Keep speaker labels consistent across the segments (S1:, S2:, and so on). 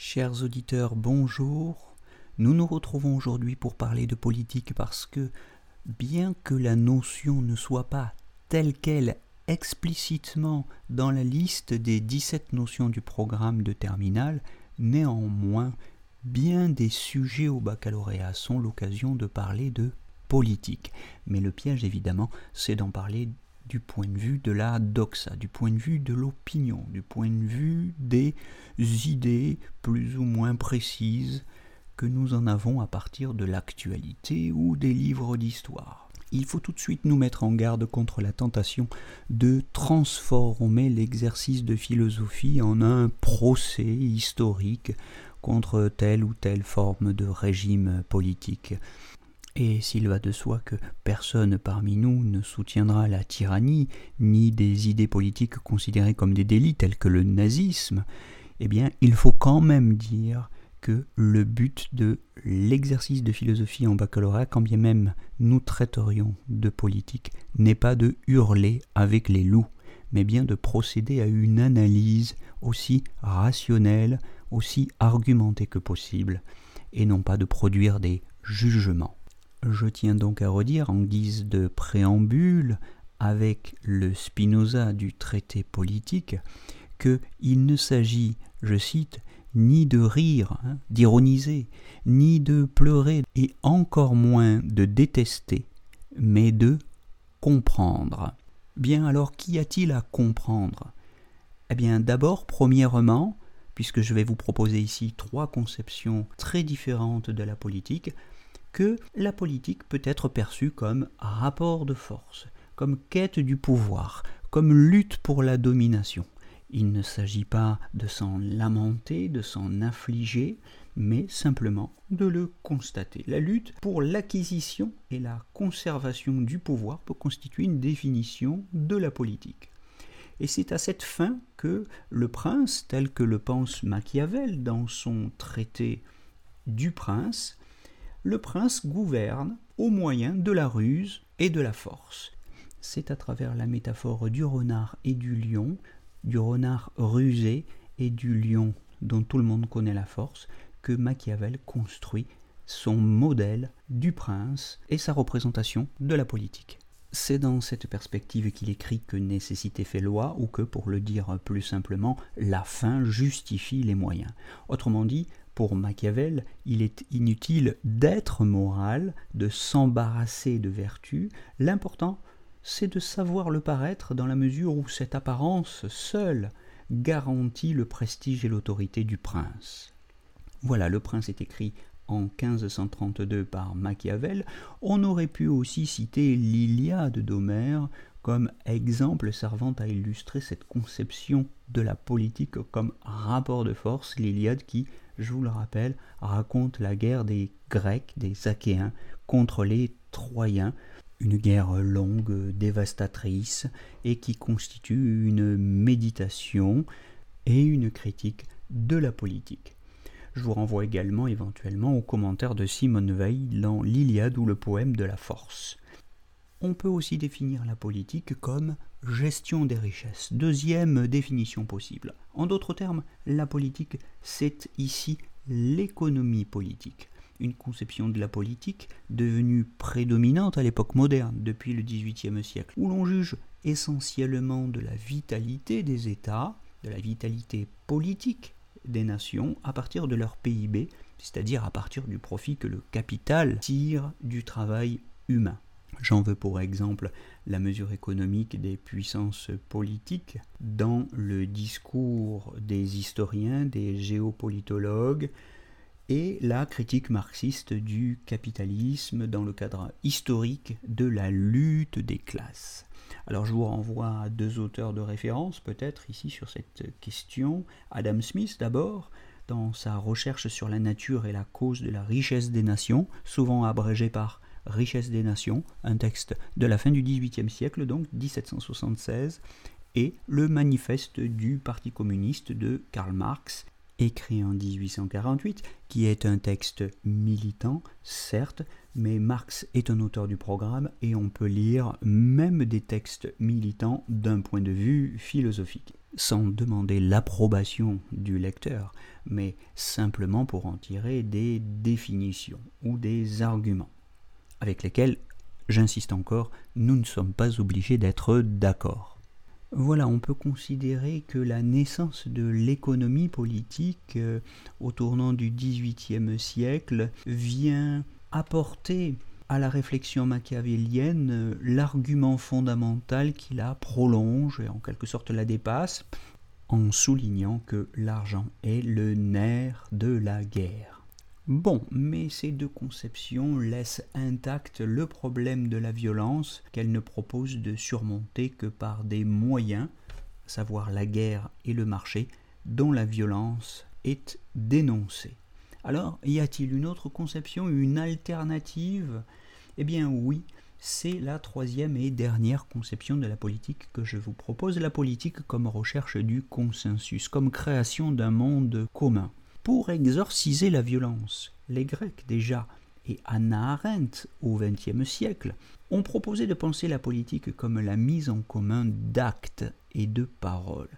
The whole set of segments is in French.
S1: Chers auditeurs, bonjour. Nous nous retrouvons aujourd'hui pour parler de politique parce que, bien que la notion ne soit pas telle qu'elle explicitement dans la liste des 17 notions du programme de terminale, néanmoins, bien des sujets au baccalauréat sont l'occasion de parler de politique. Mais le piège, évidemment, c'est d'en parler du point de vue de la doxa, du point de vue de l'opinion, du point de vue des idées plus ou moins précises que nous en avons à partir de l'actualité ou des livres d'histoire. Il faut tout de suite nous mettre en garde contre la tentation de transformer l'exercice de philosophie en un procès historique contre telle ou telle forme de régime politique. Et s'il va de soi que personne parmi nous ne soutiendra la tyrannie, ni des idées politiques considérées comme des délits tels que le nazisme, eh bien il faut quand même dire que le but de l'exercice de philosophie en baccalauréat, quand bien même nous traiterions de politique, n'est pas de hurler avec les loups, mais bien de procéder à une analyse aussi rationnelle, aussi argumentée que possible, et non pas de produire des jugements. Je tiens donc à redire en guise de préambule avec le Spinoza du traité politique qu'il ne s'agit, je cite, ni de rire, hein, d'ironiser, ni de pleurer, et encore moins de détester, mais de comprendre. Bien alors, qu'y a-t-il à comprendre? Eh bien, d'abord, premièrement, puisque je vais vous proposer ici trois conceptions très différentes de la politique, que la politique peut être perçue comme rapport de force, comme quête du pouvoir, comme lutte pour la domination. Il ne s'agit pas de s'en lamenter, de s'en affliger, mais simplement de le constater. La lutte pour l'acquisition et la conservation du pouvoir peut constituer une définition de la politique. Et c'est à cette fin que le prince, tel que le pense Machiavel dans son traité du prince, le prince gouverne au moyen de la ruse et de la force. C'est à travers la métaphore du renard et du lion, du renard rusé et du lion dont tout le monde connaît la force, que Machiavel construit son modèle du prince et sa représentation de la politique. C'est dans cette perspective qu'il écrit que nécessité fait loi ou que, pour le dire plus simplement, la fin justifie les moyens. Autrement dit, pour Machiavel, il est inutile d'être moral, de s'embarrasser de vertu. L'important, c'est de savoir le paraître dans la mesure où cette apparence seule garantit le prestige et l'autorité du prince. Voilà, le prince est écrit en 1532 par Machiavel. On aurait pu aussi citer l'Iliade d'Homère comme exemple servant à illustrer cette conception de la politique comme rapport de force, l'Iliade qui, je vous le rappelle, raconte la guerre des Grecs, des Achéens, contre les Troyens, une guerre longue, dévastatrice, et qui constitue une méditation et une critique de la politique. Je vous renvoie également éventuellement aux commentaires de Simone Veil dans l'Iliade ou le poème de la force. On peut aussi définir la politique comme gestion des richesses. Deuxième définition possible. En d'autres termes, la politique, c'est ici l'économie politique. Une conception de la politique devenue prédominante à l'époque moderne, depuis le XVIIIe siècle, où l'on juge essentiellement de la vitalité des États, de la vitalité politique des nations à partir de leur PIB, c'est-à-dire à partir du profit que le capital tire du travail humain. J'en veux pour exemple la mesure économique des puissances politiques dans le discours des historiens, des géopolitologues et la critique marxiste du capitalisme dans le cadre historique de la lutte des classes. Alors je vous renvoie à deux auteurs de référence peut-être ici sur cette question. Adam Smith d'abord, dans sa recherche sur la nature et la cause de la richesse des nations, souvent abrégé par Richesse des nations, un texte de la fin du XVIIIe siècle, donc 1776, et le manifeste du Parti communiste de Karl Marx, écrit en 1848, qui est un texte militant, certes, mais Marx est un auteur du programme et on peut lire même des textes militants d'un point de vue philosophique, sans demander l'approbation du lecteur, mais simplement pour en tirer des définitions ou des arguments, avec lesquels, j'insiste encore, nous ne sommes pas obligés d'être d'accord. Voilà, on peut considérer que la naissance de l'économie politique euh, au tournant du XVIIIe siècle vient apporter à la réflexion machiavélienne euh, l'argument fondamental qui la prolonge et en quelque sorte la dépasse en soulignant que l'argent est le nerf de la guerre. Bon, mais ces deux conceptions laissent intact le problème de la violence qu'elles ne proposent de surmonter que par des moyens, savoir la guerre et le marché, dont la violence est dénoncée. Alors, y a-t-il une autre conception, une alternative? Eh bien oui, c'est la troisième et dernière conception de la politique que je vous propose, la politique comme recherche du consensus, comme création d'un monde commun pour exorciser la violence. Les Grecs déjà et Anna Arendt au XXe siècle ont proposé de penser la politique comme la mise en commun d'actes et de paroles,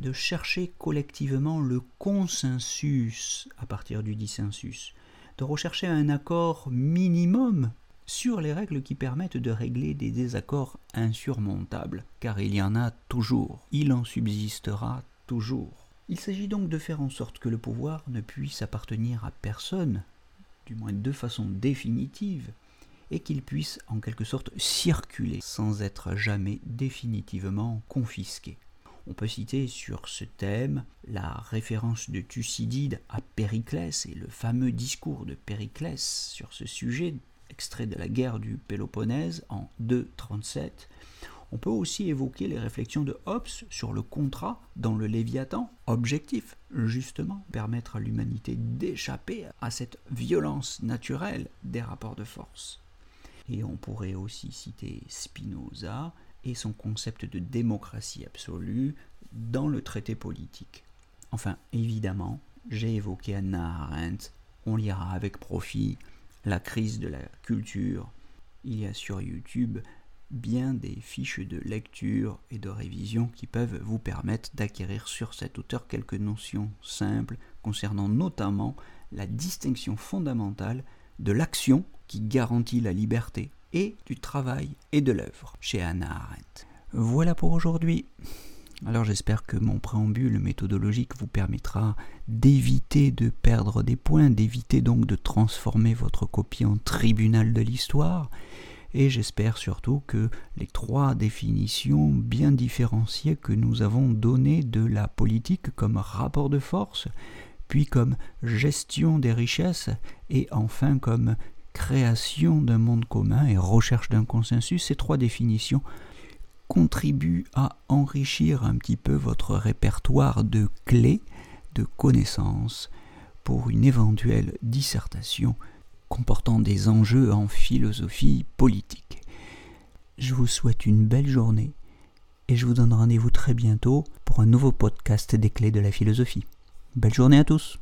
S1: de chercher collectivement le consensus à partir du dissensus, de rechercher un accord minimum sur les règles qui permettent de régler des désaccords insurmontables, car il y en a toujours, il en subsistera toujours. Il s'agit donc de faire en sorte que le pouvoir ne puisse appartenir à personne, du moins de façon définitive, et qu'il puisse en quelque sorte circuler sans être jamais définitivement confisqué. On peut citer sur ce thème la référence de Thucydide à Périclès et le fameux discours de Périclès sur ce sujet, extrait de la guerre du Péloponnèse en 237, on peut aussi évoquer les réflexions de Hobbes sur le contrat dans le Léviathan, objectif justement permettre à l'humanité d'échapper à cette violence naturelle des rapports de force. Et on pourrait aussi citer Spinoza et son concept de démocratie absolue dans le traité politique. Enfin, évidemment, j'ai évoqué Anna Arendt, on lira avec profit La crise de la culture. Il y a sur YouTube bien des fiches de lecture et de révision qui peuvent vous permettre d'acquérir sur cet auteur quelques notions simples concernant notamment la distinction fondamentale de l'action qui garantit la liberté et du travail et de l'œuvre chez Anna Arendt. Voilà pour aujourd'hui. Alors j'espère que mon préambule méthodologique vous permettra d'éviter de perdre des points, d'éviter donc de transformer votre copie en tribunal de l'histoire et j'espère surtout que les trois définitions bien différenciées que nous avons données de la politique comme rapport de force, puis comme gestion des richesses, et enfin comme création d'un monde commun et recherche d'un consensus, ces trois définitions contribuent à enrichir un petit peu votre répertoire de clés, de connaissances, pour une éventuelle dissertation comportant des enjeux en philosophie politique. Je vous souhaite une belle journée et je vous donne rendez-vous très bientôt pour un nouveau podcast des clés de la philosophie. Belle journée à tous